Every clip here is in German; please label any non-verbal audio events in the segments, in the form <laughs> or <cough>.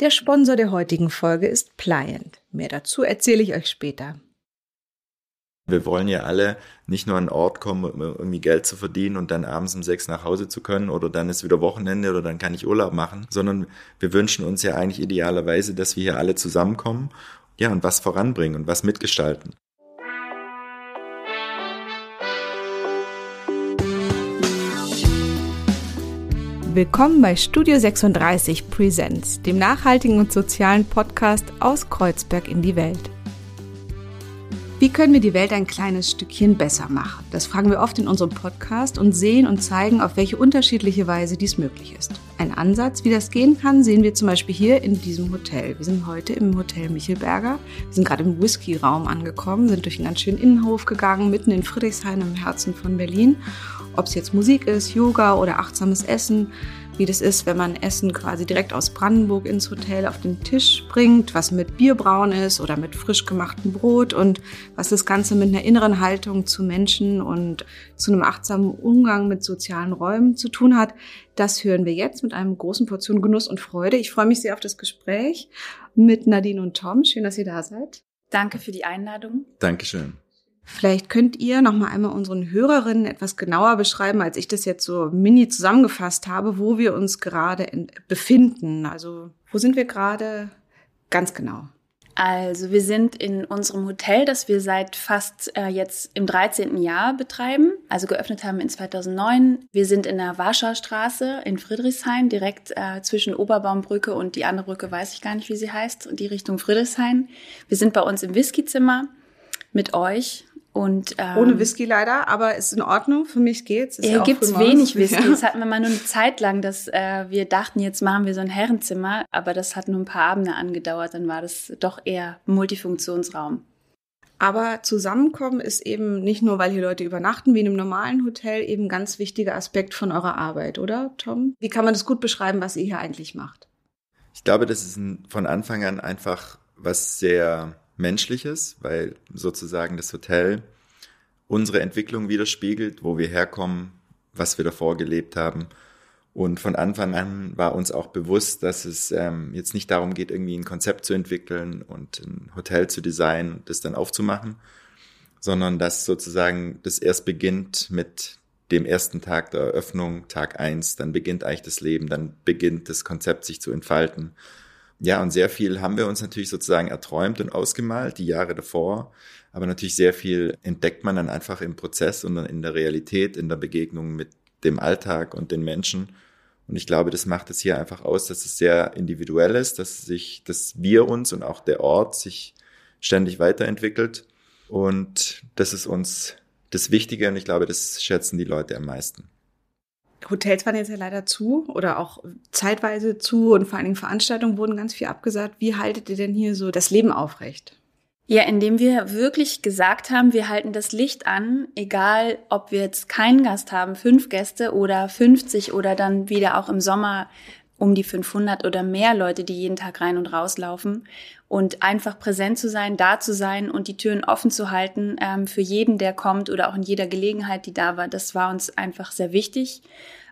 Der Sponsor der heutigen Folge ist Pliant. Mehr dazu erzähle ich euch später. Wir wollen ja alle nicht nur an einen Ort kommen, um irgendwie Geld zu verdienen und dann abends um sechs nach Hause zu können oder dann ist wieder Wochenende oder dann kann ich Urlaub machen, sondern wir wünschen uns ja eigentlich idealerweise, dass wir hier alle zusammenkommen, ja, und was voranbringen und was mitgestalten. Willkommen bei Studio 36 Presents, dem nachhaltigen und sozialen Podcast aus Kreuzberg in die Welt. Wie können wir die Welt ein kleines Stückchen besser machen? Das fragen wir oft in unserem Podcast und sehen und zeigen, auf welche unterschiedliche Weise dies möglich ist. Ein Ansatz, wie das gehen kann, sehen wir zum Beispiel hier in diesem Hotel. Wir sind heute im Hotel Michelberger. Wir sind gerade im Whisky-Raum angekommen, sind durch einen ganz schönen Innenhof gegangen, mitten in Friedrichshain im Herzen von Berlin. Ob es jetzt Musik ist, Yoga oder achtsames Essen, wie das ist, wenn man Essen quasi direkt aus Brandenburg ins Hotel auf den Tisch bringt, was mit Bierbraun ist oder mit frisch gemachtem Brot und was das Ganze mit einer inneren Haltung zu Menschen und zu einem achtsamen Umgang mit sozialen Räumen zu tun hat. Das hören wir jetzt mit einem großen Portion Genuss und Freude. Ich freue mich sehr auf das Gespräch mit Nadine und Tom. Schön, dass ihr da seid. Danke für die Einladung. Dankeschön. Vielleicht könnt ihr noch mal einmal unseren Hörerinnen etwas genauer beschreiben, als ich das jetzt so mini zusammengefasst habe, wo wir uns gerade befinden. Also wo sind wir gerade ganz genau? Also wir sind in unserem Hotel, das wir seit fast äh, jetzt im 13. Jahr betreiben, also geöffnet haben in 2009. Wir sind in der Warschauer Straße in Friedrichshain, direkt äh, zwischen Oberbaumbrücke und die andere Brücke weiß ich gar nicht, wie sie heißt, die Richtung Friedrichshain. Wir sind bei uns im Whiskyzimmer mit euch und, ähm, Ohne Whisky leider, aber ist in Ordnung. Für mich geht's. Ist hier gibt's wenig Whisky. Das hatten wir mal nur eine Zeit lang, dass äh, wir dachten, jetzt machen wir so ein Herrenzimmer, aber das hat nur ein paar Abende angedauert. Dann war das doch eher Multifunktionsraum. Aber zusammenkommen ist eben nicht nur, weil hier Leute übernachten, wie in einem normalen Hotel, eben ein ganz wichtiger Aspekt von eurer Arbeit, oder, Tom? Wie kann man das gut beschreiben, was ihr hier eigentlich macht? Ich glaube, das ist von Anfang an einfach was sehr Menschliches, weil sozusagen das Hotel unsere Entwicklung widerspiegelt, wo wir herkommen, was wir davor gelebt haben. Und von Anfang an war uns auch bewusst, dass es ähm, jetzt nicht darum geht, irgendwie ein Konzept zu entwickeln und ein Hotel zu designen und das dann aufzumachen, sondern dass sozusagen das erst beginnt mit dem ersten Tag der Eröffnung, Tag eins, dann beginnt eigentlich das Leben, dann beginnt das Konzept sich zu entfalten. Ja, und sehr viel haben wir uns natürlich sozusagen erträumt und ausgemalt, die Jahre davor. Aber natürlich sehr viel entdeckt man dann einfach im Prozess und dann in der Realität, in der Begegnung mit dem Alltag und den Menschen. Und ich glaube, das macht es hier einfach aus, dass es sehr individuell ist, dass sich, dass wir uns und auch der Ort sich ständig weiterentwickelt. Und das ist uns das Wichtige und ich glaube, das schätzen die Leute am meisten. Hotels waren jetzt ja leider zu oder auch zeitweise zu und vor allen Dingen Veranstaltungen wurden ganz viel abgesagt. Wie haltet ihr denn hier so das Leben aufrecht? Ja, indem wir wirklich gesagt haben, wir halten das Licht an, egal ob wir jetzt keinen Gast haben, fünf Gäste oder 50 oder dann wieder auch im Sommer um die 500 oder mehr Leute, die jeden Tag rein und rauslaufen und einfach präsent zu sein, da zu sein und die Türen offen zu halten ähm, für jeden, der kommt oder auch in jeder Gelegenheit, die da war. Das war uns einfach sehr wichtig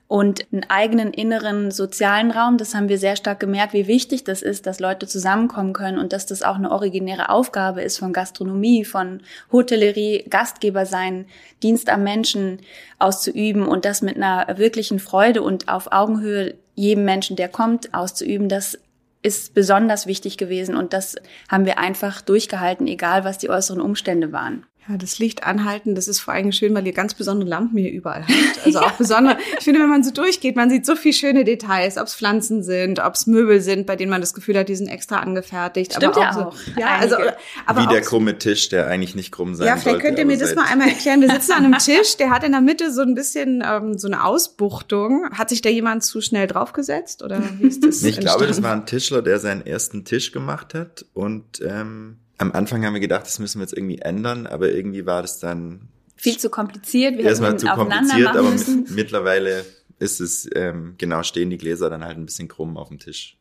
und einen eigenen inneren sozialen Raum. Das haben wir sehr stark gemerkt, wie wichtig das ist, dass Leute zusammenkommen können und dass das auch eine originäre Aufgabe ist von Gastronomie, von Hotellerie, Gastgeber sein, Dienst am Menschen auszuüben und das mit einer wirklichen Freude und auf Augenhöhe jedem Menschen, der kommt, auszuüben. Das ist besonders wichtig gewesen und das haben wir einfach durchgehalten, egal was die äußeren Umstände waren. Ja, das Licht anhalten, das ist vor allem schön, weil ihr ganz besondere Lampen hier überall habt. Also auch besondere, ich finde, wenn man so durchgeht, man sieht so viel schöne Details, ob es Pflanzen sind, ob es Möbel sind, bei denen man das Gefühl hat, die sind extra angefertigt. Stimmt aber ja auch. auch. So, ja, also, aber Wie der krumme Tisch, der eigentlich nicht krumm sein Ja, vielleicht sollte, könnt ihr mir das mal einmal erklären. Wir sitzen an einem <laughs> Tisch, der hat in der Mitte so ein bisschen ähm, so eine Ausbuchtung. Hat sich da jemand zu schnell draufgesetzt oder wie ist das? ich glaube, das war ein Tischler, der seinen ersten Tisch gemacht hat und ähm, am Anfang haben wir gedacht, das müssen wir jetzt irgendwie ändern, aber irgendwie war das dann viel zu kompliziert. Wir erstmal zu kompliziert, aber mit, mittlerweile ist es ähm, genau stehen die Gläser dann halt ein bisschen krumm auf dem Tisch.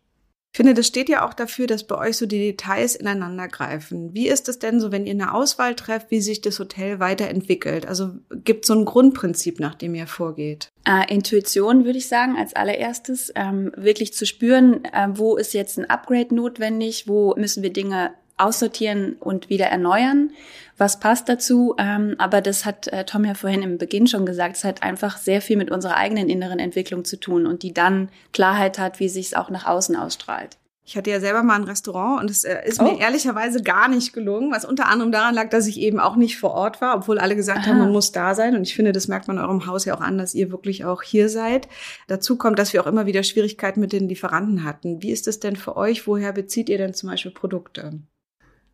finde, das steht ja auch dafür, dass bei euch so die Details ineinander greifen. Wie ist es denn so, wenn ihr eine Auswahl trefft, wie sich das Hotel weiterentwickelt? Also gibt es so ein Grundprinzip, nach dem ihr vorgeht? Äh, Intuition würde ich sagen, als allererstes. Ähm, wirklich zu spüren, äh, wo ist jetzt ein Upgrade notwendig, wo müssen wir Dinge aussortieren und wieder erneuern. Was passt dazu? Ähm, aber das hat äh, Tom ja vorhin im Beginn schon gesagt. Es hat einfach sehr viel mit unserer eigenen inneren Entwicklung zu tun und die dann Klarheit hat, wie sich es auch nach außen ausstrahlt. Ich hatte ja selber mal ein Restaurant und es äh, ist mir oh. ehrlicherweise gar nicht gelungen, was unter anderem daran lag, dass ich eben auch nicht vor Ort war, obwohl alle gesagt Aha. haben, man muss da sein. Und ich finde, das merkt man eurem Haus ja auch an, dass ihr wirklich auch hier seid. Dazu kommt, dass wir auch immer wieder Schwierigkeiten mit den Lieferanten hatten. Wie ist es denn für euch? Woher bezieht ihr denn zum Beispiel Produkte?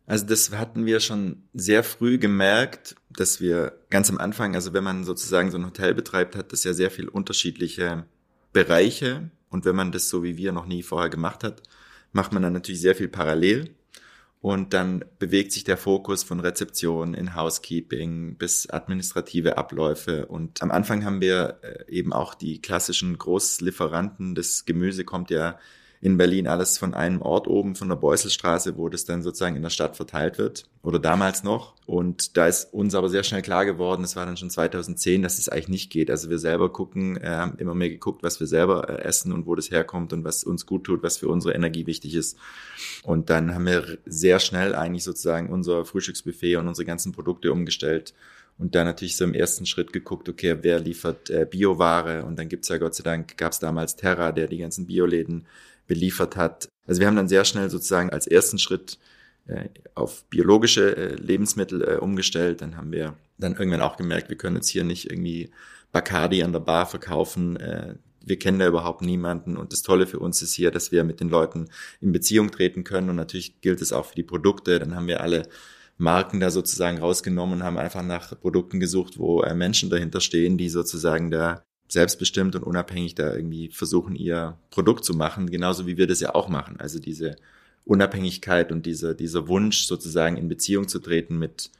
Also das hatten wir schon sehr früh gemerkt, dass wir ganz am Anfang, also wenn man sozusagen so ein Hotel betreibt, hat das ja sehr viel unterschiedliche Bereiche. Und wenn man das so wie wir noch nie vorher gemacht hat, macht man dann natürlich sehr viel parallel. Und dann bewegt sich der Fokus von Rezeption in Housekeeping bis administrative Abläufe. Und am Anfang haben wir äh, eben auch die klassischen Großlieferanten. Das Gemüse kommt ja in Berlin alles von einem Ort oben, von der Beusselstraße, wo das dann sozusagen in der Stadt verteilt wird. Oder damals noch. Und da ist uns aber sehr schnell klar geworden, das war dann schon 2010, dass es eigentlich nicht geht. Also wir selber gucken, äh, haben immer mehr geguckt, was wir selber äh, essen und wo das herkommt und was uns gut tut, was für unsere Energie wichtig ist. Und dann haben wir sehr schnell eigentlich sozusagen unser Frühstücksbuffet und unsere ganzen Produkte umgestellt und dann natürlich so im ersten Schritt geguckt, okay, wer liefert äh, Bioware und dann gibt's ja Gott sei Dank, gab's damals Terra, der die ganzen Bioläden beliefert hat. Also wir haben dann sehr schnell sozusagen als ersten Schritt äh, auf biologische äh, Lebensmittel äh, umgestellt. Dann haben wir dann irgendwann auch gemerkt, wir können jetzt hier nicht irgendwie Bacardi an der Bar verkaufen. Wir kennen da überhaupt niemanden. Und das Tolle für uns ist hier, dass wir mit den Leuten in Beziehung treten können. Und natürlich gilt es auch für die Produkte. Dann haben wir alle Marken da sozusagen rausgenommen und haben einfach nach Produkten gesucht, wo Menschen dahinter stehen, die sozusagen da selbstbestimmt und unabhängig da irgendwie versuchen, ihr Produkt zu machen, genauso wie wir das ja auch machen. Also diese Unabhängigkeit und dieser, dieser Wunsch, sozusagen in Beziehung zu treten mit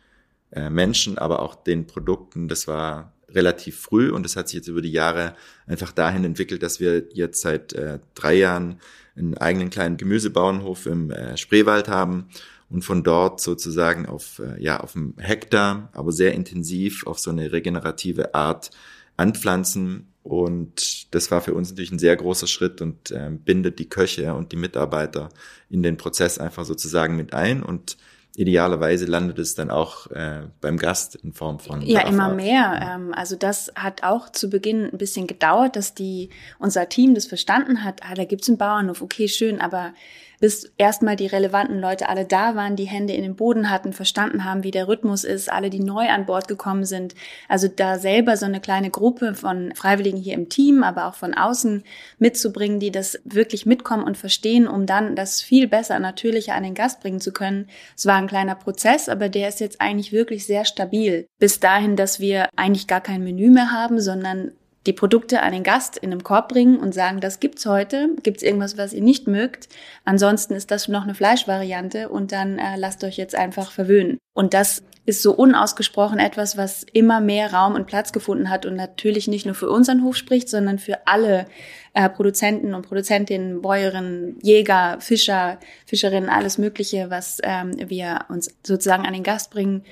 äh, Menschen, aber auch den Produkten, das war relativ früh und das hat sich jetzt über die Jahre einfach dahin entwickelt, dass wir jetzt seit äh, drei Jahren einen eigenen kleinen Gemüsebauernhof im äh, Spreewald haben und von dort sozusagen auf, äh, ja, auf einem Hektar, aber sehr intensiv auf so eine regenerative Art anpflanzen. Und das war für uns natürlich ein sehr großer Schritt und äh, bindet die Köche und die Mitarbeiter in den Prozess einfach sozusagen mit ein. Und idealerweise landet es dann auch äh, beim Gast in Form von. Ja, immer mehr. Ähm, also das hat auch zu Beginn ein bisschen gedauert, dass die unser Team das verstanden hat. Ah, da gibt's einen Bauernhof, okay, schön, aber bis erstmal die relevanten Leute alle da waren, die Hände in den Boden hatten, verstanden haben, wie der Rhythmus ist, alle, die neu an Bord gekommen sind. Also da selber so eine kleine Gruppe von Freiwilligen hier im Team, aber auch von außen mitzubringen, die das wirklich mitkommen und verstehen, um dann das viel besser, natürlicher an den Gast bringen zu können. Es war ein kleiner Prozess, aber der ist jetzt eigentlich wirklich sehr stabil. Bis dahin, dass wir eigentlich gar kein Menü mehr haben, sondern die Produkte an den Gast in einem Korb bringen und sagen, das gibt's heute, gibt's irgendwas, was ihr nicht mögt. Ansonsten ist das noch eine Fleischvariante und dann äh, lasst euch jetzt einfach verwöhnen. Und das ist so unausgesprochen etwas, was immer mehr Raum und Platz gefunden hat und natürlich nicht nur für unseren Hof spricht, sondern für alle äh, Produzenten und Produzentinnen, Bäuerinnen, Jäger, Fischer, Fischerinnen, alles Mögliche, was ähm, wir uns sozusagen an den Gast bringen,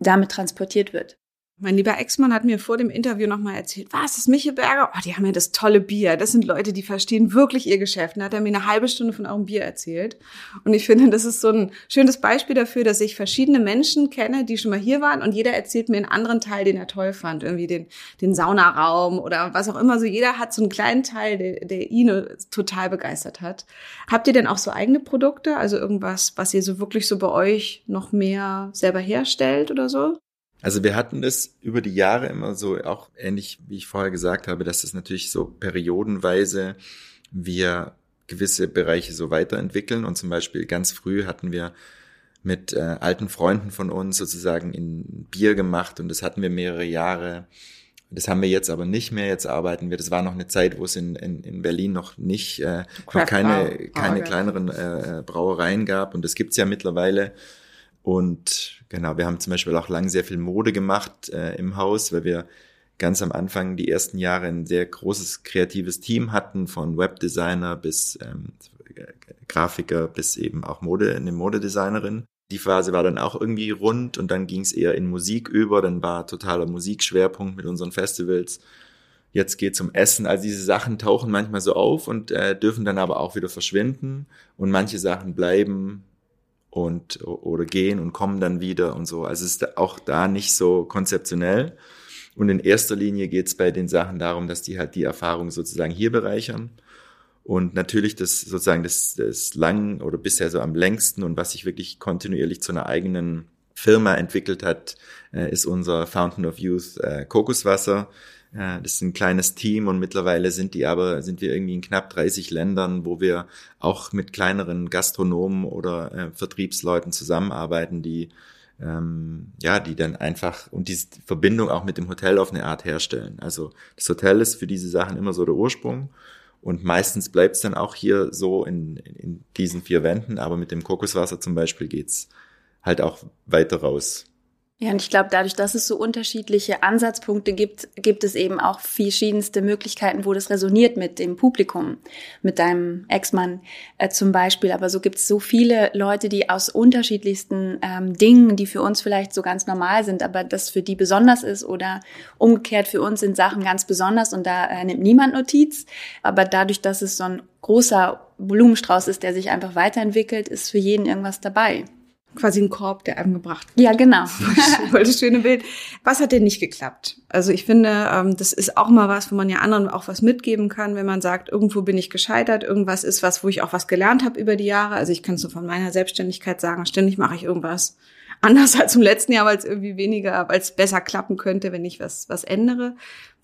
damit transportiert wird. Mein lieber Ex-Mann hat mir vor dem Interview nochmal erzählt, was, das Michelberger? Oh, die haben ja das tolle Bier. Das sind Leute, die verstehen wirklich ihr Geschäft. Da hat er mir eine halbe Stunde von eurem Bier erzählt. Und ich finde, das ist so ein schönes Beispiel dafür, dass ich verschiedene Menschen kenne, die schon mal hier waren und jeder erzählt mir einen anderen Teil, den er toll fand. Irgendwie den, den Saunaraum oder was auch immer. So jeder hat so einen kleinen Teil, der, der ihn total begeistert hat. Habt ihr denn auch so eigene Produkte? Also irgendwas, was ihr so wirklich so bei euch noch mehr selber herstellt oder so? Also wir hatten das über die Jahre immer so, auch ähnlich wie ich vorher gesagt habe, dass es natürlich so periodenweise wir gewisse Bereiche so weiterentwickeln. Und zum Beispiel ganz früh hatten wir mit äh, alten Freunden von uns sozusagen in Bier gemacht und das hatten wir mehrere Jahre. Das haben wir jetzt aber nicht mehr. Jetzt arbeiten wir. Das war noch eine Zeit, wo es in, in, in Berlin noch nicht, äh, noch keine, keine kleineren äh, Brauereien gab. Und das gibt's ja mittlerweile. Und genau, wir haben zum Beispiel auch lang sehr viel Mode gemacht äh, im Haus, weil wir ganz am Anfang die ersten Jahre ein sehr großes kreatives Team hatten, von Webdesigner bis ähm, Grafiker bis eben auch Mode, eine Modedesignerin. Die Phase war dann auch irgendwie rund und dann ging es eher in Musik über, dann war totaler Musikschwerpunkt mit unseren Festivals. Jetzt geht's um Essen. Also diese Sachen tauchen manchmal so auf und äh, dürfen dann aber auch wieder verschwinden und manche Sachen bleiben und oder gehen und kommen dann wieder und so. Also es ist auch da nicht so konzeptionell. Und in erster Linie geht's bei den Sachen darum, dass die halt die Erfahrung sozusagen hier bereichern. Und natürlich das sozusagen das, das lang oder bisher so am längsten und was sich wirklich kontinuierlich zu einer eigenen Firma entwickelt hat, äh, ist unser Fountain of Youth äh, Kokoswasser. Äh, das ist ein kleines Team und mittlerweile sind die aber, sind wir irgendwie in knapp 30 Ländern, wo wir auch mit kleineren Gastronomen oder äh, Vertriebsleuten zusammenarbeiten, die ähm, ja, die dann einfach und diese Verbindung auch mit dem Hotel auf eine Art herstellen. Also das Hotel ist für diese Sachen immer so der Ursprung und meistens bleibt es dann auch hier so in, in diesen vier Wänden, aber mit dem Kokoswasser zum Beispiel geht's halt auch weiter raus. Ja, und ich glaube, dadurch, dass es so unterschiedliche Ansatzpunkte gibt, gibt es eben auch verschiedenste Möglichkeiten, wo das resoniert mit dem Publikum, mit deinem Ex-Mann äh, zum Beispiel. Aber so gibt es so viele Leute, die aus unterschiedlichsten ähm, Dingen, die für uns vielleicht so ganz normal sind, aber das für die besonders ist oder umgekehrt für uns sind Sachen ganz besonders und da äh, nimmt niemand Notiz. Aber dadurch, dass es so ein großer Blumenstrauß ist, der sich einfach weiterentwickelt, ist für jeden irgendwas dabei quasi ein Korb, der einem gebracht wird. Ja, genau. <laughs> Voll das schöne Bild. Was hat denn nicht geklappt? Also ich finde, ähm, das ist auch mal was, wo man ja anderen auch was mitgeben kann, wenn man sagt, irgendwo bin ich gescheitert, irgendwas ist was, wo ich auch was gelernt habe über die Jahre. Also ich kann so von meiner Selbstständigkeit sagen, ständig mache ich irgendwas anders <laughs> als im letzten Jahr, weil es irgendwie weniger, weil es besser klappen könnte, wenn ich was, was ändere.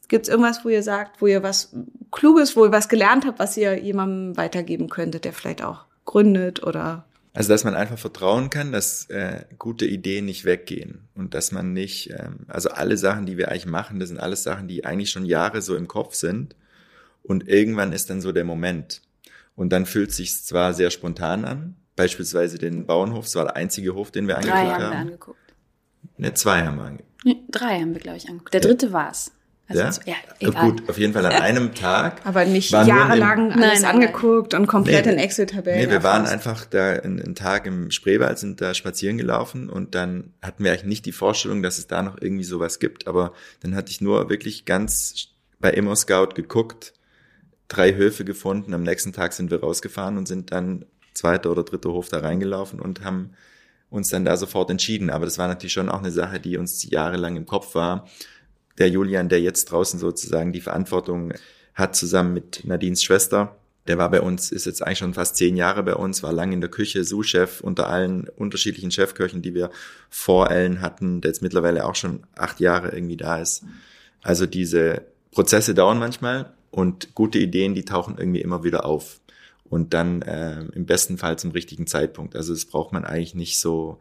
Gibt es irgendwas, wo ihr sagt, wo ihr was Kluges, wo ihr was gelernt habt, was ihr jemandem weitergeben könntet, der vielleicht auch gründet oder also dass man einfach vertrauen kann, dass äh, gute Ideen nicht weggehen und dass man nicht, ähm, also alle Sachen, die wir eigentlich machen, das sind alles Sachen, die eigentlich schon Jahre so im Kopf sind und irgendwann ist dann so der Moment und dann fühlt sich zwar sehr spontan an, beispielsweise den Bauernhof, das war der einzige Hof, den wir angeguckt haben. Drei haben wir angeguckt. Ne, zwei haben wir angeguckt. Nee, drei haben wir, glaube ich, angeguckt. Der dritte ja. war's. Also ja? So, ja, egal. Gut, auf jeden Fall an einem Tag. Aber nicht jahrelang alles nein, angeguckt nein. und komplett nee, in Excel-Tabellen. Nee, wir waren einfach da einen Tag im Spreewald, sind da spazieren gelaufen und dann hatten wir eigentlich nicht die Vorstellung, dass es da noch irgendwie sowas gibt, aber dann hatte ich nur wirklich ganz bei Immo Scout geguckt, drei Höfe gefunden, am nächsten Tag sind wir rausgefahren und sind dann zweiter oder dritter Hof da reingelaufen und haben uns dann da sofort entschieden. Aber das war natürlich schon auch eine Sache, die uns jahrelang im Kopf war der Julian, der jetzt draußen sozusagen die Verantwortung hat, zusammen mit Nadines Schwester. Der war bei uns, ist jetzt eigentlich schon fast zehn Jahre bei uns, war lange in der Küche, Sous-Chef unter allen unterschiedlichen Chefköchen, die wir vor Ellen hatten, der jetzt mittlerweile auch schon acht Jahre irgendwie da ist. Also diese Prozesse dauern manchmal und gute Ideen, die tauchen irgendwie immer wieder auf. Und dann äh, im besten Fall zum richtigen Zeitpunkt. Also das braucht man eigentlich nicht so,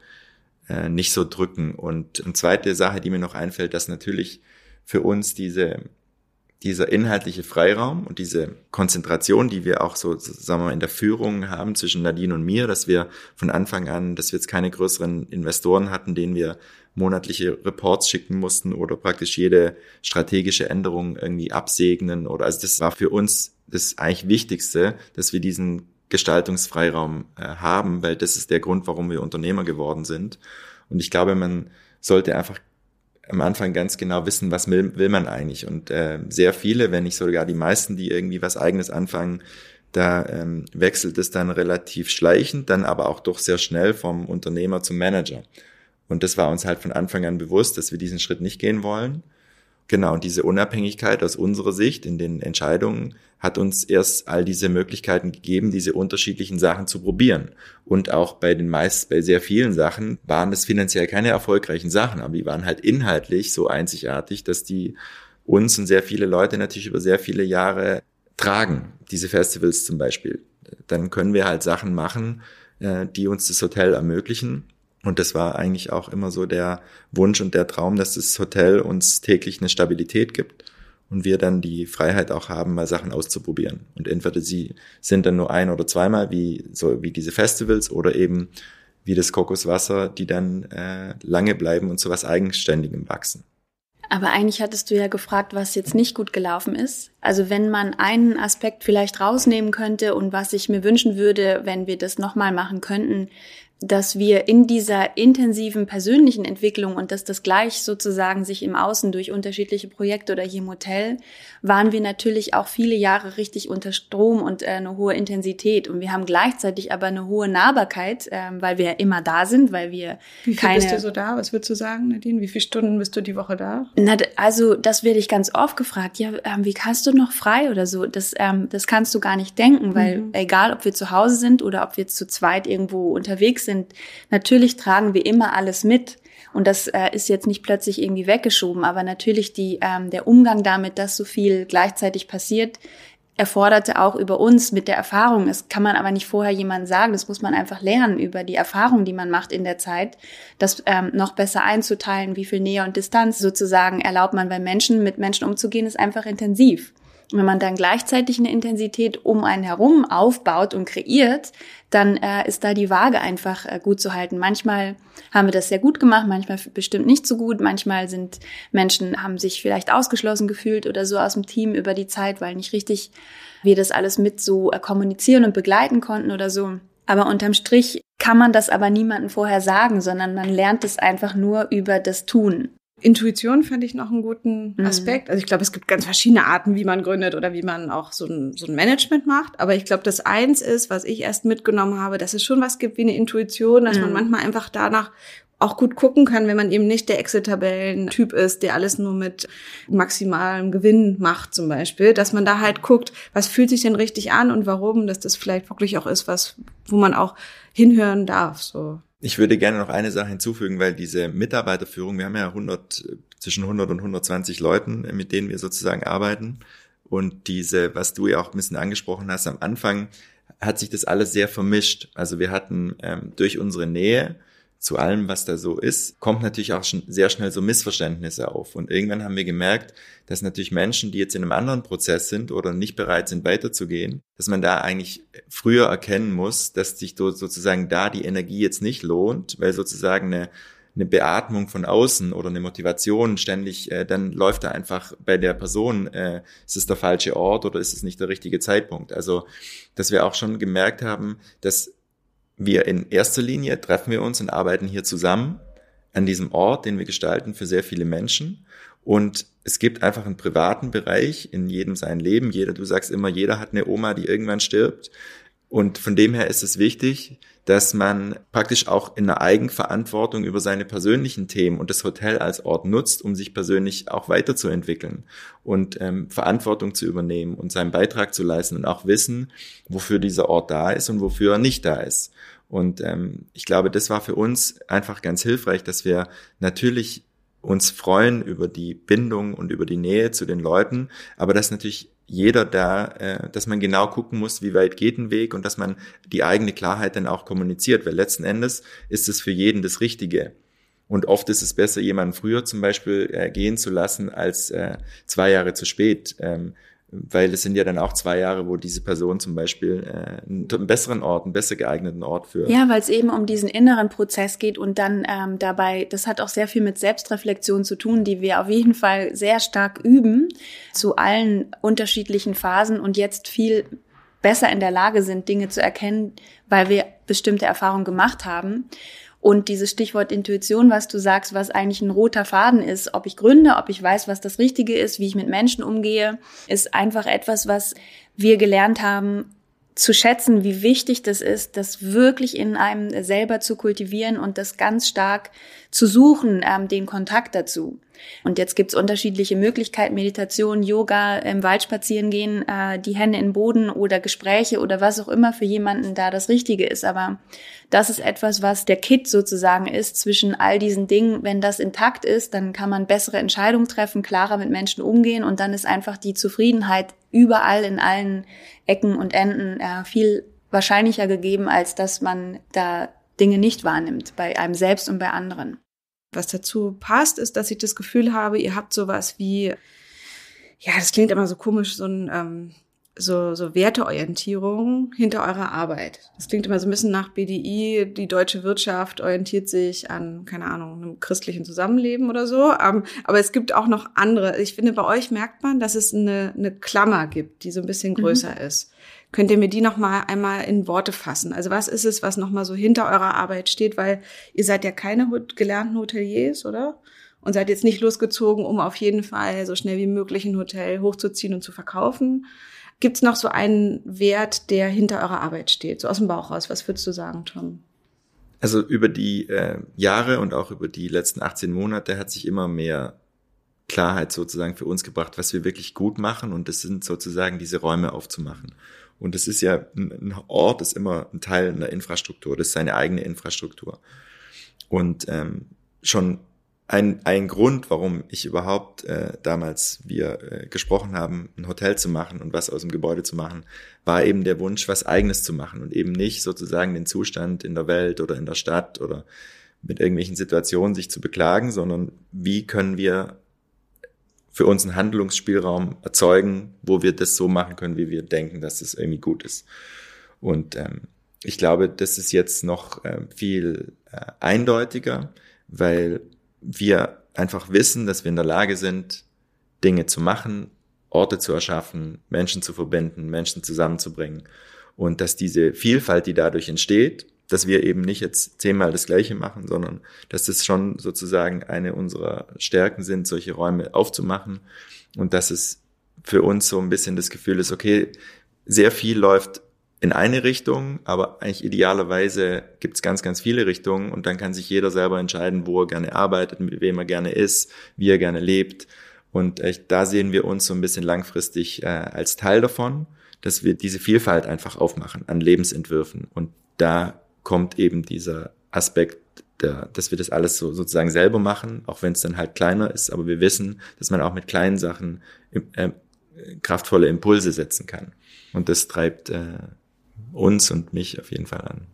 äh, nicht so drücken. Und eine zweite Sache, die mir noch einfällt, dass natürlich für uns diese, dieser inhaltliche Freiraum und diese Konzentration, die wir auch so, sagen wir in der Führung haben zwischen Nadine und mir, dass wir von Anfang an, dass wir jetzt keine größeren Investoren hatten, denen wir monatliche Reports schicken mussten oder praktisch jede strategische Änderung irgendwie absegnen oder, also das war für uns das eigentlich Wichtigste, dass wir diesen Gestaltungsfreiraum äh, haben, weil das ist der Grund, warum wir Unternehmer geworden sind. Und ich glaube, man sollte einfach am Anfang ganz genau wissen, was will, will man eigentlich. Und äh, sehr viele, wenn nicht sogar die meisten, die irgendwie was eigenes anfangen, da ähm, wechselt es dann relativ schleichend, dann aber auch doch sehr schnell vom Unternehmer zum Manager. Und das war uns halt von Anfang an bewusst, dass wir diesen Schritt nicht gehen wollen. Genau, und diese Unabhängigkeit aus unserer Sicht in den Entscheidungen hat uns erst all diese Möglichkeiten gegeben, diese unterschiedlichen Sachen zu probieren. Und auch bei den meist, bei sehr vielen Sachen waren es finanziell keine erfolgreichen Sachen, aber die waren halt inhaltlich so einzigartig, dass die uns und sehr viele Leute natürlich über sehr viele Jahre tragen. Diese Festivals zum Beispiel. Dann können wir halt Sachen machen, äh, die uns das Hotel ermöglichen und das war eigentlich auch immer so der Wunsch und der Traum, dass das Hotel uns täglich eine Stabilität gibt und wir dann die Freiheit auch haben, mal Sachen auszuprobieren. Und entweder sie sind dann nur ein oder zweimal, wie so wie diese Festivals, oder eben wie das Kokoswasser, die dann äh, lange bleiben und zu was Eigenständigem wachsen. Aber eigentlich hattest du ja gefragt, was jetzt nicht gut gelaufen ist. Also wenn man einen Aspekt vielleicht rausnehmen könnte und was ich mir wünschen würde, wenn wir das nochmal machen könnten, dass wir in dieser intensiven persönlichen Entwicklung und dass das gleich sozusagen sich im Außen durch unterschiedliche Projekte oder hier im Hotel, waren wir natürlich auch viele Jahre richtig unter Strom und äh, eine hohe Intensität. Und wir haben gleichzeitig aber eine hohe Nahbarkeit, äh, weil wir ja immer da sind, weil wir Wie viel keine... bist du so da? Was würdest du sagen, Nadine? Wie viele Stunden bist du die Woche da? Na, also das werde ich ganz oft gefragt. Ja, ähm, wie kannst du noch frei oder so? Das, ähm, das kannst du gar nicht denken, weil mhm. egal, ob wir zu Hause sind oder ob wir zu zweit irgendwo unterwegs sind, natürlich tragen wir immer alles mit. Und das äh, ist jetzt nicht plötzlich irgendwie weggeschoben, aber natürlich die, ähm, der Umgang damit, dass so viel gleichzeitig passiert, erforderte auch über uns mit der Erfahrung. Das kann man aber nicht vorher jemandem sagen. Das muss man einfach lernen über die Erfahrung, die man macht in der Zeit, das ähm, noch besser einzuteilen, wie viel Nähe und Distanz sozusagen erlaubt man bei Menschen, mit Menschen umzugehen, ist einfach intensiv. Wenn man dann gleichzeitig eine Intensität um einen herum aufbaut und kreiert, dann äh, ist da die Waage einfach äh, gut zu halten. Manchmal haben wir das sehr gut gemacht, manchmal bestimmt nicht so gut. Manchmal sind Menschen, haben sich vielleicht ausgeschlossen gefühlt oder so aus dem Team über die Zeit, weil nicht richtig wir das alles mit so äh, kommunizieren und begleiten konnten oder so. Aber unterm Strich kann man das aber niemandem vorher sagen, sondern man lernt es einfach nur über das Tun. Intuition fand ich noch einen guten mhm. Aspekt. Mhm. Also ich glaube, es gibt ganz verschiedene Arten, wie man gründet oder wie man auch so ein, so ein Management macht. Aber ich glaube, das eins ist, was ich erst mitgenommen habe, dass es schon was gibt wie eine Intuition, dass mhm. man manchmal einfach danach auch gut gucken kann, wenn man eben nicht der Excel-Tabellen-Typ ist, der alles nur mit maximalem Gewinn macht zum Beispiel, dass man da halt guckt, was fühlt sich denn richtig an und warum, dass das vielleicht wirklich auch ist, was, wo man auch hinhören darf, so. Ich würde gerne noch eine Sache hinzufügen, weil diese Mitarbeiterführung, wir haben ja 100, zwischen 100 und 120 Leuten, mit denen wir sozusagen arbeiten. Und diese, was du ja auch ein bisschen angesprochen hast, am Anfang hat sich das alles sehr vermischt. Also wir hatten ähm, durch unsere Nähe zu allem, was da so ist, kommt natürlich auch schon sehr schnell so Missverständnisse auf. Und irgendwann haben wir gemerkt, dass natürlich Menschen, die jetzt in einem anderen Prozess sind oder nicht bereit sind, weiterzugehen, dass man da eigentlich früher erkennen muss, dass sich sozusagen da die Energie jetzt nicht lohnt, weil sozusagen eine eine Beatmung von außen oder eine Motivation ständig, äh, dann läuft da einfach bei der Person, äh, ist es der falsche Ort oder ist es nicht der richtige Zeitpunkt. Also, dass wir auch schon gemerkt haben, dass wir in erster Linie treffen wir uns und arbeiten hier zusammen an diesem Ort, den wir gestalten für sehr viele Menschen. Und es gibt einfach einen privaten Bereich in jedem sein Leben. Jeder, du sagst immer, jeder hat eine Oma, die irgendwann stirbt. Und von dem her ist es wichtig, dass man praktisch auch in einer Eigenverantwortung über seine persönlichen Themen und das Hotel als Ort nutzt, um sich persönlich auch weiterzuentwickeln und ähm, Verantwortung zu übernehmen und seinen Beitrag zu leisten und auch wissen, wofür dieser Ort da ist und wofür er nicht da ist. Und ähm, ich glaube, das war für uns einfach ganz hilfreich, dass wir natürlich uns freuen über die Bindung und über die Nähe zu den Leuten, aber dass natürlich jeder da, äh, dass man genau gucken muss, wie weit geht ein Weg und dass man die eigene Klarheit dann auch kommuniziert, weil letzten Endes ist es für jeden das Richtige. Und oft ist es besser, jemanden früher zum Beispiel äh, gehen zu lassen, als äh, zwei Jahre zu spät. Ähm, weil es sind ja dann auch zwei Jahre, wo diese Person zum Beispiel äh, einen, besseren Ort, einen besser geeigneten Ort für. Ja, weil es eben um diesen inneren Prozess geht und dann ähm, dabei, das hat auch sehr viel mit Selbstreflexion zu tun, die wir auf jeden Fall sehr stark üben zu allen unterschiedlichen Phasen und jetzt viel besser in der Lage sind, Dinge zu erkennen, weil wir bestimmte Erfahrungen gemacht haben. Und dieses Stichwort Intuition, was du sagst, was eigentlich ein roter Faden ist, ob ich gründe, ob ich weiß, was das Richtige ist, wie ich mit Menschen umgehe, ist einfach etwas, was wir gelernt haben zu schätzen, wie wichtig das ist, das wirklich in einem selber zu kultivieren und das ganz stark zu suchen, ähm, den Kontakt dazu. Und jetzt gibt's unterschiedliche Möglichkeiten, Meditation, Yoga, im Wald spazieren gehen, äh, die Hände in den Boden oder Gespräche oder was auch immer für jemanden da das Richtige ist. Aber das ist etwas, was der Kit sozusagen ist zwischen all diesen Dingen. Wenn das intakt ist, dann kann man bessere Entscheidungen treffen, klarer mit Menschen umgehen und dann ist einfach die Zufriedenheit überall in allen Ecken und Enden äh, viel wahrscheinlicher gegeben, als dass man da Dinge nicht wahrnimmt, bei einem selbst und bei anderen. Was dazu passt, ist, dass ich das Gefühl habe, ihr habt sowas wie, ja, das klingt immer so komisch, so ein ähm, so, so Werteorientierung hinter eurer Arbeit. Das klingt immer so ein bisschen nach BDI. Die deutsche Wirtschaft orientiert sich an, keine Ahnung, einem christlichen Zusammenleben oder so. Ähm, aber es gibt auch noch andere. Ich finde, bei euch merkt man, dass es eine, eine Klammer gibt, die so ein bisschen mhm. größer mhm. ist. Könnt ihr mir die noch mal einmal in Worte fassen? Also was ist es, was noch mal so hinter eurer Arbeit steht? Weil ihr seid ja keine gelernten Hoteliers, oder? Und seid jetzt nicht losgezogen, um auf jeden Fall so schnell wie möglich ein Hotel hochzuziehen und zu verkaufen, Gibt es noch so einen Wert, der hinter eurer Arbeit steht, so aus dem Bauch raus? Was würdest du sagen, Tom? Also über die äh, Jahre und auch über die letzten 18 Monate hat sich immer mehr Klarheit sozusagen für uns gebracht, was wir wirklich gut machen. Und das sind sozusagen diese Räume aufzumachen. Und das ist ja, ein Ort ist immer ein Teil einer Infrastruktur, das ist seine eigene Infrastruktur. Und ähm, schon ein, ein Grund, warum ich überhaupt äh, damals wir äh, gesprochen haben, ein Hotel zu machen und was aus dem Gebäude zu machen, war eben der Wunsch, was eigenes zu machen und eben nicht sozusagen den Zustand in der Welt oder in der Stadt oder mit irgendwelchen Situationen sich zu beklagen, sondern wie können wir für uns einen Handlungsspielraum erzeugen, wo wir das so machen können, wie wir denken, dass es irgendwie gut ist. Und ähm, ich glaube, das ist jetzt noch äh, viel äh, eindeutiger, weil wir einfach wissen, dass wir in der Lage sind, Dinge zu machen, Orte zu erschaffen, Menschen zu verbinden, Menschen zusammenzubringen. Und dass diese Vielfalt, die dadurch entsteht, dass wir eben nicht jetzt zehnmal das Gleiche machen, sondern dass das schon sozusagen eine unserer Stärken sind, solche Räume aufzumachen und dass es für uns so ein bisschen das Gefühl ist, okay, sehr viel läuft in eine Richtung, aber eigentlich idealerweise gibt es ganz, ganz viele Richtungen und dann kann sich jeder selber entscheiden, wo er gerne arbeitet, mit wem er gerne ist, wie er gerne lebt. Und äh, da sehen wir uns so ein bisschen langfristig äh, als Teil davon, dass wir diese Vielfalt einfach aufmachen an Lebensentwürfen. Und da kommt eben dieser Aspekt, der, dass wir das alles so sozusagen selber machen, auch wenn es dann halt kleiner ist. Aber wir wissen, dass man auch mit kleinen Sachen äh, kraftvolle Impulse setzen kann. Und das treibt äh, uns und mich auf jeden Fall an.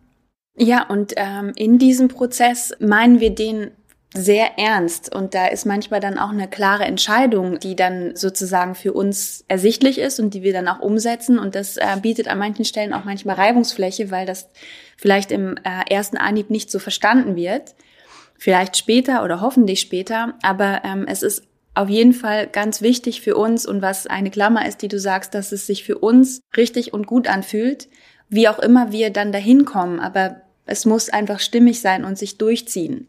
Ja, und ähm, in diesem Prozess meinen wir den sehr ernst und da ist manchmal dann auch eine klare Entscheidung, die dann sozusagen für uns ersichtlich ist und die wir dann auch umsetzen und das äh, bietet an manchen Stellen auch manchmal Reibungsfläche, weil das vielleicht im äh, ersten Anhieb nicht so verstanden wird, vielleicht später oder hoffentlich später, aber ähm, es ist auf jeden Fall ganz wichtig für uns und was eine Klammer ist, die du sagst, dass es sich für uns richtig und gut anfühlt, wie auch immer wir dann dahin kommen, aber es muss einfach stimmig sein und sich durchziehen.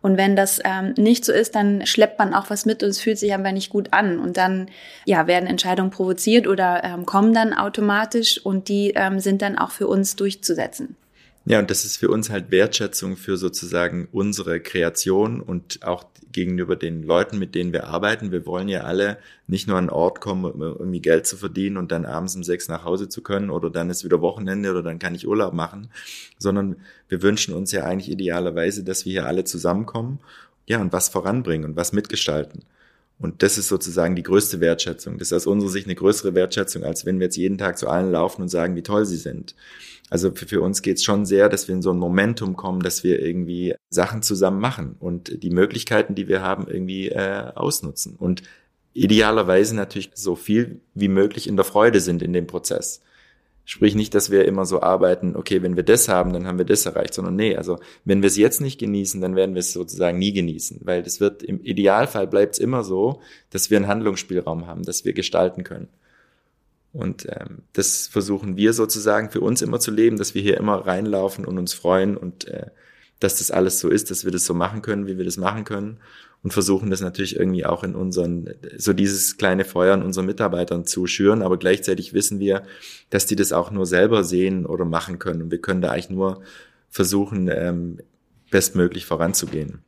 Und wenn das ähm, nicht so ist, dann schleppt man auch was mit und es fühlt sich aber nicht gut an. Und dann ja, werden Entscheidungen provoziert oder ähm, kommen dann automatisch und die ähm, sind dann auch für uns durchzusetzen. Ja, und das ist für uns halt Wertschätzung für sozusagen unsere Kreation und auch gegenüber den Leuten, mit denen wir arbeiten. Wir wollen ja alle nicht nur an einen Ort kommen, um irgendwie Geld zu verdienen und dann abends um sechs nach Hause zu können oder dann ist wieder Wochenende oder dann kann ich Urlaub machen, sondern wir wünschen uns ja eigentlich idealerweise, dass wir hier alle zusammenkommen, ja, und was voranbringen und was mitgestalten. Und das ist sozusagen die größte Wertschätzung. Das ist aus unserer Sicht eine größere Wertschätzung, als wenn wir jetzt jeden Tag zu allen laufen und sagen, wie toll sie sind. Also für, für uns geht es schon sehr, dass wir in so ein Momentum kommen, dass wir irgendwie Sachen zusammen machen und die Möglichkeiten, die wir haben, irgendwie äh, ausnutzen. Und idealerweise natürlich so viel wie möglich in der Freude sind in dem Prozess. Sprich nicht, dass wir immer so arbeiten, okay, wenn wir das haben, dann haben wir das erreicht, sondern nee, also wenn wir es jetzt nicht genießen, dann werden wir es sozusagen nie genießen, weil das wird im Idealfall bleibt es immer so, dass wir einen Handlungsspielraum haben, dass wir gestalten können. Und ähm, das versuchen wir sozusagen für uns immer zu leben, dass wir hier immer reinlaufen und uns freuen und äh, dass das alles so ist, dass wir das so machen können, wie wir das machen können. Und versuchen das natürlich irgendwie auch in unseren, so dieses kleine Feuer in unseren Mitarbeitern zu schüren, aber gleichzeitig wissen wir, dass die das auch nur selber sehen oder machen können. Und wir können da eigentlich nur versuchen, ähm, bestmöglich voranzugehen.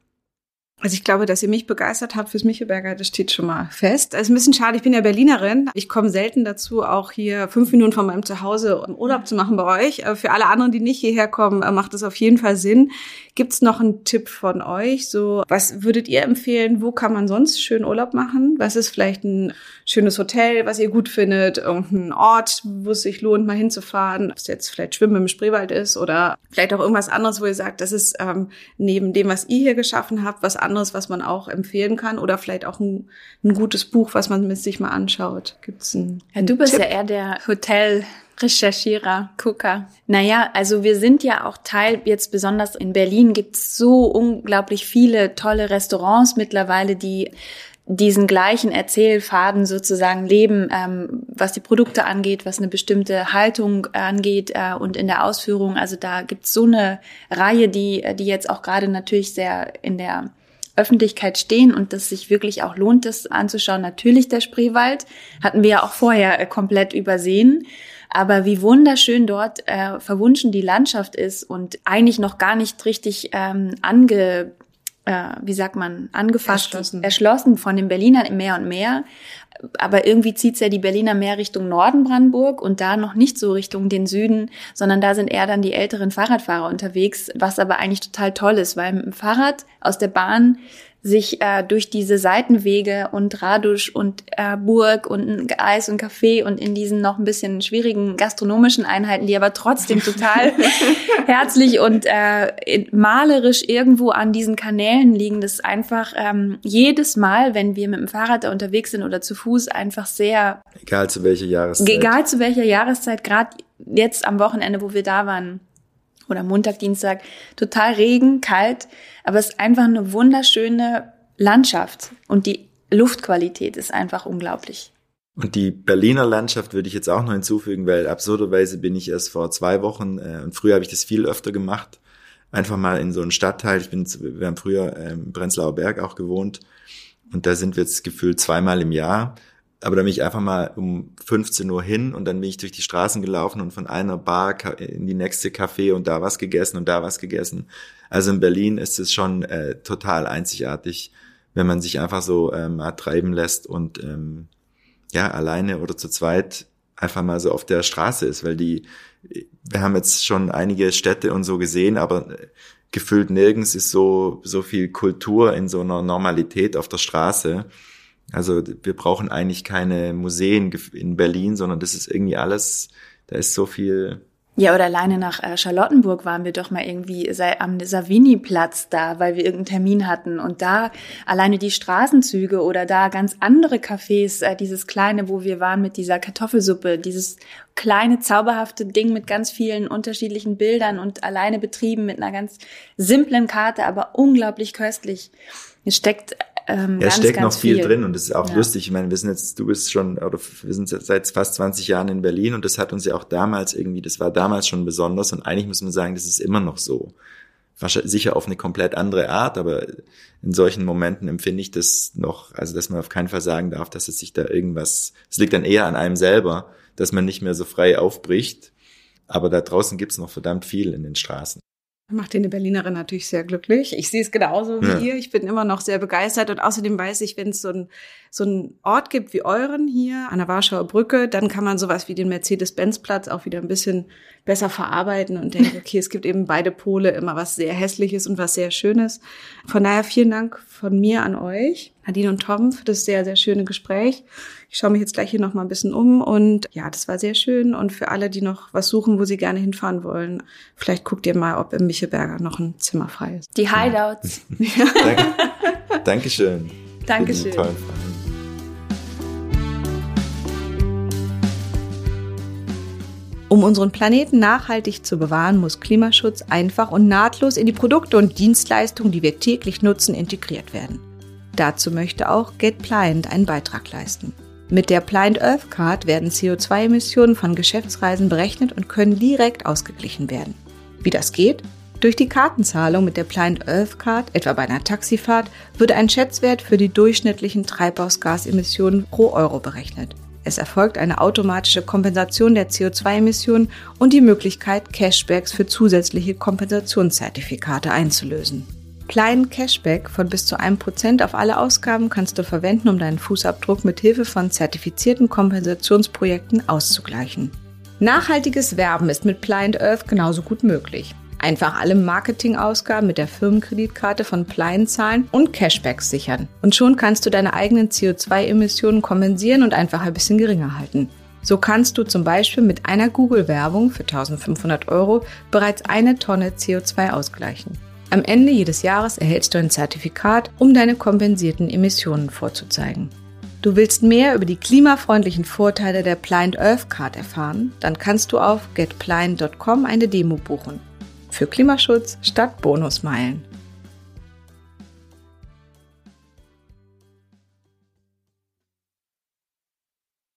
Also ich glaube, dass ihr mich begeistert habt fürs Michelberger, das steht schon mal fest. Es ist ein bisschen schade, ich bin ja Berlinerin. Ich komme selten dazu, auch hier fünf Minuten von meinem Zuhause Urlaub zu machen bei euch. Für alle anderen, die nicht hierher kommen, äh, macht es auf jeden Fall Sinn. Gibt es noch einen Tipp von euch? So, was würdet ihr empfehlen? Wo kann man sonst schön Urlaub machen? Was ist vielleicht ein schönes Hotel, was ihr gut findet? Irgendein Ort, wo es sich lohnt, mal hinzufahren? Ob es jetzt vielleicht Schwimmen im Spreewald ist oder vielleicht auch irgendwas anderes, wo ihr sagt, das ist ähm, neben dem, was ihr hier geschaffen habt, was anderes, was man auch empfehlen kann oder vielleicht auch ein, ein gutes Buch, was man sich mal anschaut? Gibt's ein, ja, du bist Tipp? ja eher der Hotel Recherchierer, Gucker. Naja, also wir sind ja auch Teil, jetzt besonders in Berlin gibt's so unglaublich viele tolle Restaurants mittlerweile, die diesen gleichen Erzählfaden sozusagen leben, ähm, was die Produkte angeht, was eine bestimmte Haltung angeht äh, und in der Ausführung. Also da gibt's so eine Reihe, die, die jetzt auch gerade natürlich sehr in der Öffentlichkeit stehen und das sich wirklich auch lohnt, das anzuschauen. Natürlich der Spreewald hatten wir ja auch vorher äh, komplett übersehen. Aber wie wunderschön dort äh, verwunschen die Landschaft ist und eigentlich noch gar nicht richtig ähm, ange, äh, wie sagt man, angefasst, erschlossen. erschlossen von den Berlinern mehr und mehr. Aber irgendwie zieht's ja die Berliner mehr Richtung Norden Brandenburg und da noch nicht so Richtung den Süden, sondern da sind eher dann die älteren Fahrradfahrer unterwegs, was aber eigentlich total toll ist, weil mit dem Fahrrad aus der Bahn sich äh, durch diese Seitenwege und Radusch und äh, Burg und Eis und Kaffee und in diesen noch ein bisschen schwierigen gastronomischen Einheiten, die aber trotzdem <laughs> total herzlich und äh, malerisch irgendwo an diesen Kanälen liegen, das einfach ähm, jedes Mal, wenn wir mit dem Fahrrad da unterwegs sind oder zu Fuß, einfach sehr egal zu welcher Jahreszeit, egal zu welcher Jahreszeit, gerade jetzt am Wochenende, wo wir da waren, oder Montag, Dienstag, total Regen, kalt, aber es ist einfach eine wunderschöne Landschaft und die Luftqualität ist einfach unglaublich. Und die Berliner Landschaft würde ich jetzt auch noch hinzufügen, weil absurderweise bin ich erst vor zwei Wochen äh, und früher habe ich das viel öfter gemacht, einfach mal in so einen Stadtteil. Ich bin, wir haben früher ähm, im Prenzlauer Berg auch gewohnt und da sind wir jetzt gefühlt zweimal im Jahr aber da bin ich einfach mal um 15 Uhr hin und dann bin ich durch die Straßen gelaufen und von einer Bar in die nächste Café und da was gegessen und da was gegessen. Also in Berlin ist es schon äh, total einzigartig, wenn man sich einfach so ähm, treiben lässt und ähm, ja, alleine oder zu zweit einfach mal so auf der Straße ist, weil die, wir haben jetzt schon einige Städte und so gesehen, aber gefühlt nirgends ist so, so viel Kultur in so einer Normalität auf der Straße. Also wir brauchen eigentlich keine Museen in Berlin, sondern das ist irgendwie alles, da ist so viel. Ja, oder alleine nach äh, Charlottenburg waren wir doch mal irgendwie am Savini-Platz da, weil wir irgendeinen Termin hatten. Und da alleine die Straßenzüge oder da ganz andere Cafés, äh, dieses kleine, wo wir waren mit dieser Kartoffelsuppe, dieses kleine, zauberhafte Ding mit ganz vielen unterschiedlichen Bildern und alleine betrieben mit einer ganz simplen Karte, aber unglaublich köstlich. Es steckt ähm, ja, ganz, steckt ganz noch viel, viel, drin und das ist auch ja. lustig. Ich meine, wir sind jetzt, du bist schon, oder wir sind seit fast 20 Jahren in Berlin und das hat uns ja auch damals irgendwie, das war damals schon besonders und eigentlich muss man sagen, das ist immer noch so. Wahrscheinlich, sicher auf eine komplett andere Art, aber in solchen Momenten empfinde ich das noch, also dass man auf keinen Fall sagen darf, dass es sich da irgendwas, es liegt dann eher an einem selber, dass man nicht mehr so frei aufbricht. Aber da draußen gibt's noch verdammt viel in den Straßen. Macht den Berlinerin natürlich sehr glücklich. Ich sehe es genauso wie ja. ihr. Ich bin immer noch sehr begeistert und außerdem weiß ich, wenn es so ein so einen Ort gibt wie euren hier an der Warschauer Brücke, dann kann man sowas wie den Mercedes-Benz-Platz auch wieder ein bisschen besser verarbeiten und denke, okay, es gibt eben beide Pole, immer was sehr Hässliches und was sehr Schönes. Von daher vielen Dank von mir an euch, Nadine und Tom, für das sehr, sehr schöne Gespräch. Ich schaue mich jetzt gleich hier noch mal ein bisschen um und ja, das war sehr schön. Und für alle, die noch was suchen, wo sie gerne hinfahren wollen, vielleicht guckt ihr mal, ob im Michelberger noch ein Zimmer frei ist. Die Hideouts. <laughs> Danke. Dankeschön. Dankeschön. Um unseren Planeten nachhaltig zu bewahren, muss Klimaschutz einfach und nahtlos in die Produkte und Dienstleistungen, die wir täglich nutzen, integriert werden. Dazu möchte auch GetPliant einen Beitrag leisten. Mit der Pliant Earth Card werden CO2-Emissionen von Geschäftsreisen berechnet und können direkt ausgeglichen werden. Wie das geht? Durch die Kartenzahlung mit der Pliant Earth Card, etwa bei einer Taxifahrt, wird ein Schätzwert für die durchschnittlichen Treibhausgasemissionen pro Euro berechnet. Es erfolgt eine automatische Kompensation der CO2-Emissionen und die Möglichkeit, Cashbacks für zusätzliche Kompensationszertifikate einzulösen. Kleinen Cashback von bis zu einem Prozent auf alle Ausgaben kannst du verwenden, um deinen Fußabdruck mit Hilfe von zertifizierten Kompensationsprojekten auszugleichen. Nachhaltiges Werben ist mit Pliant Earth genauso gut möglich. Einfach alle Marketingausgaben mit der Firmenkreditkarte von Plein zahlen und Cashbacks sichern. Und schon kannst du deine eigenen CO2-Emissionen kompensieren und einfach ein bisschen geringer halten. So kannst du zum Beispiel mit einer Google-Werbung für 1500 Euro bereits eine Tonne CO2 ausgleichen. Am Ende jedes Jahres erhältst du ein Zertifikat, um deine kompensierten Emissionen vorzuzeigen. Du willst mehr über die klimafreundlichen Vorteile der Blind Earth Card erfahren? Dann kannst du auf getblind.com eine Demo buchen. Für Klimaschutz statt Bonusmeilen.